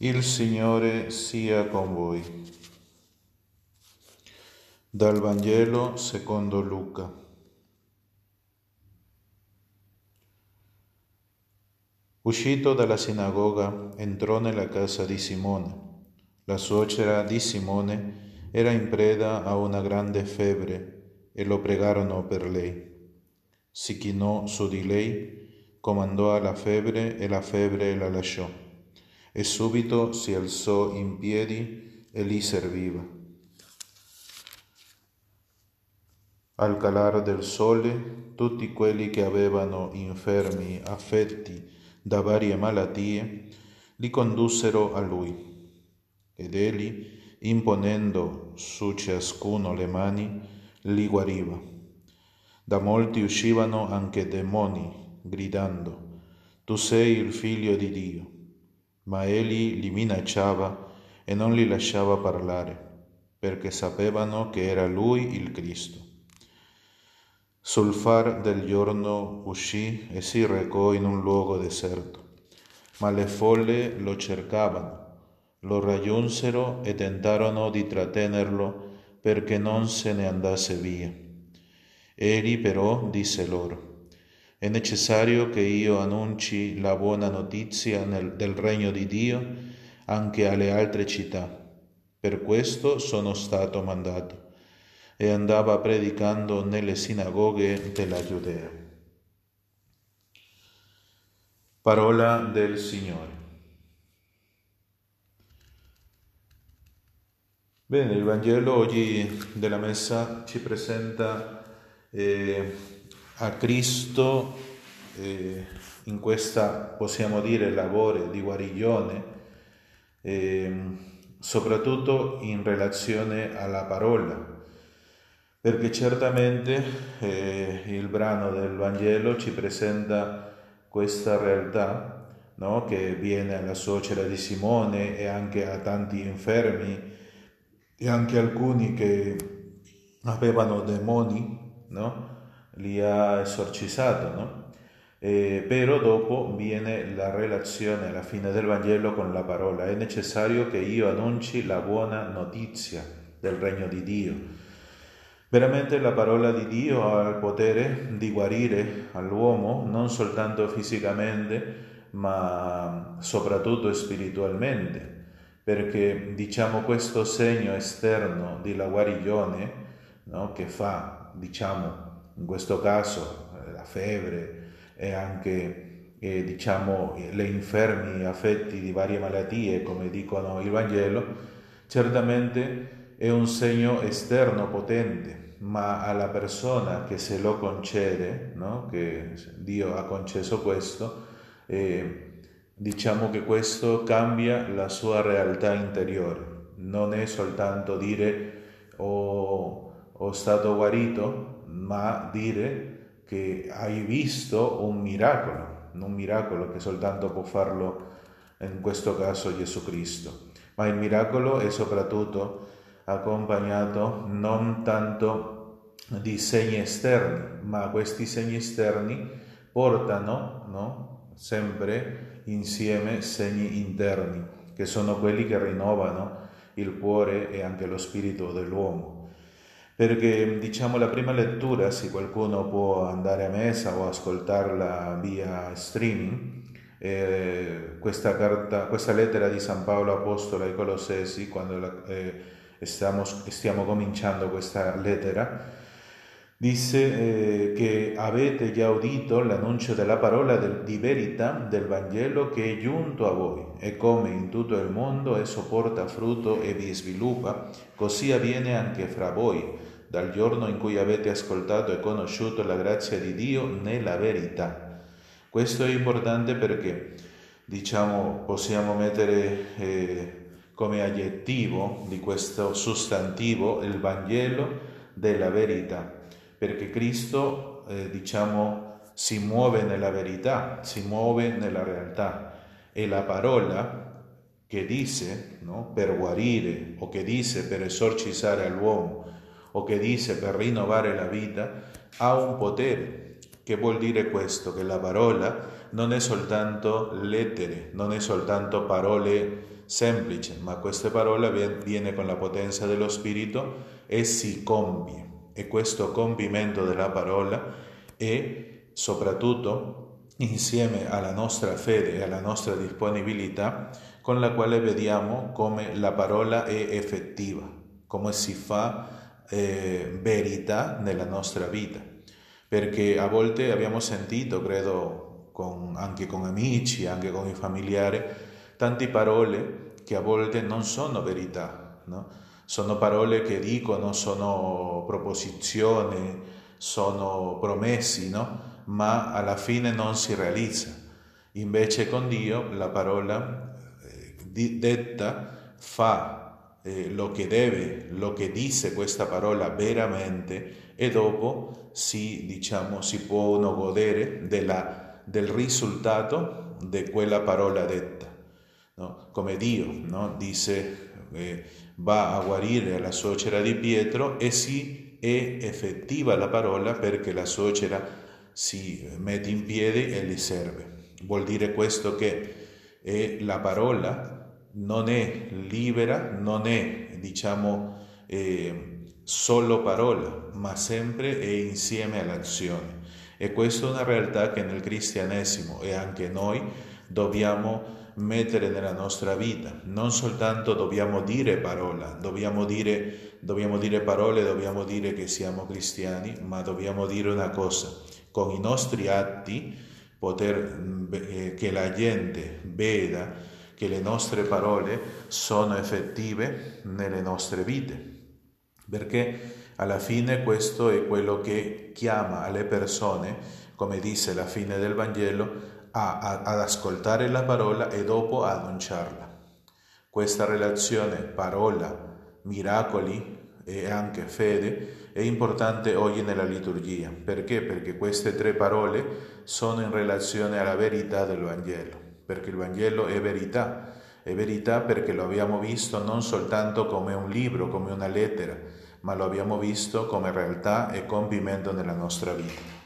Il Signore sia con voi. Dal Vangelo secondo Luca. Uscito dalla sinagoga, entrò nella casa di Simone. La suocera di Simone era in preda a una grande febbre e lo pregarono per lei. Si chinò su di lei, comandò alla febbre e la febbre la lasciò e subito si alzò in piedi e li serviva. Al calare del sole, tutti quelli che avevano infermi affetti da varie malattie li condussero a lui, ed egli, imponendo su ciascuno le mani, li guariva. Da molti uscivano anche demoni, gridando, Tu sei il figlio di Dio ma egli li minacciava e non li lasciava parlare, perché sapevano che era lui il Cristo. Sul far del giorno uscì e si recò in un luogo deserto, ma le folle lo cercavano, lo raggiunsero e tentarono di trattenerlo perché non se ne andasse via. Egli però disse loro, è necessario che io annunci la buona notizia nel, del regno di Dio anche alle altre città. Per questo sono stato mandato. E andava predicando nelle sinagoghe della Giudea. Parola del Signore. Bene, il Vangelo oggi della Messa ci presenta eh, a Cristo eh, in questa, possiamo dire, lavoro di guarigione, eh, soprattutto in relazione alla parola, perché certamente eh, il brano del Vangelo ci presenta questa realtà no? che viene alla suocera di Simone e anche a tanti infermi e anche alcuni che avevano demoni, no? Li ha esorcizzato, no? Eh, però dopo viene la relazione alla fine del Vangelo con la parola. È necessario che io annunci la buona notizia del regno di Dio. Veramente la parola di Dio ha il potere di guarire all'uomo non soltanto fisicamente, ma soprattutto spiritualmente, perché diciamo questo segno esterno di la guarigione no, che fa, diciamo, in questo caso eh, la febbre e anche eh, diciamo, le infermi affetti di varie malattie, come dicono il Vangelo, certamente è un segno esterno potente, ma alla persona che se lo concede, no? che Dio ha concesso questo, eh, diciamo che questo cambia la sua realtà interiore. Non è soltanto dire oh, ho stato guarito, ma dire che hai visto un miracolo, un miracolo che soltanto può farlo in questo caso Gesù Cristo, ma il miracolo è soprattutto accompagnato non tanto di segni esterni, ma questi segni esterni portano no, sempre insieme segni interni, che sono quelli che rinnovano il cuore e anche lo spirito dell'uomo perché diciamo la prima lettura, se qualcuno può andare a messa o ascoltarla via streaming, eh, questa, carta, questa lettera di San Paolo Apostolo ai Colossesi, quando la, eh, stiamo, stiamo cominciando questa lettera, disse eh, che avete già udito l'annuncio della parola del, di verità del Vangelo che è giunto a voi e come in tutto il mondo esso porta frutto e vi sviluppa, così avviene anche fra voi dal giorno in cui avete ascoltato e conosciuto la grazia di Dio nella verità. Questo è importante perché, diciamo, possiamo mettere eh, come aggettivo di questo sostantivo il Vangelo della verità, perché Cristo, eh, diciamo, si muove nella verità, si muove nella realtà e la parola che dice no, per guarire o che dice per esorcizzare all'uomo o che dice per rinnovare la vita, ha un potere. Che vuol dire questo? Che la parola non è soltanto lettere, non è soltanto parole, semplice, ma questa parola viene con la potenza dello Spirito e si compie. E questo compimento della parola è soprattutto insieme alla nostra fede e alla nostra disponibilità con la quale vediamo come la parola è effettiva, come si fa eh, verità nella nostra vita. Perché a volte abbiamo sentito, credo, con, anche con amici, anche con i familiari, tante parole che a volte non sono verità, no? sono parole che dicono, sono proposizioni, sono promessi, no? ma alla fine non si realizza. Invece con Dio la parola eh, detta fa eh, lo che deve, lo che dice questa parola veramente e dopo si, diciamo, si uno godere della, del risultato di quella parola detta. No? Come Dio no? dice eh, va a guarire la suocera di Pietro e si è effettiva la parola perché la suocera si mette in piedi e gli serve. Vuol dire questo che è la parola non è libera, non è diciamo eh, solo parola, ma sempre è insieme all'azione. E questa è una realtà che nel cristianesimo e anche noi dobbiamo mettere nella nostra vita. Non soltanto dobbiamo dire parola, dobbiamo dire, dobbiamo dire parole, dobbiamo dire che siamo cristiani, ma dobbiamo dire una cosa, con i nostri atti poter eh, che la gente veda che le nostre parole sono effettive nelle nostre vite. Perché alla fine questo è quello che chiama le persone, come dice la fine del Vangelo, a, a, ad ascoltare la parola e dopo a annunciarla. Questa relazione parola, miracoli e anche fede è importante oggi nella liturgia. Perché? Perché queste tre parole sono in relazione alla verità del Vangelo, perché il Vangelo è verità, è verità perché lo abbiamo visto non soltanto come un libro, come una lettera, ma lo abbiamo visto come realtà e compimento nella nostra vita.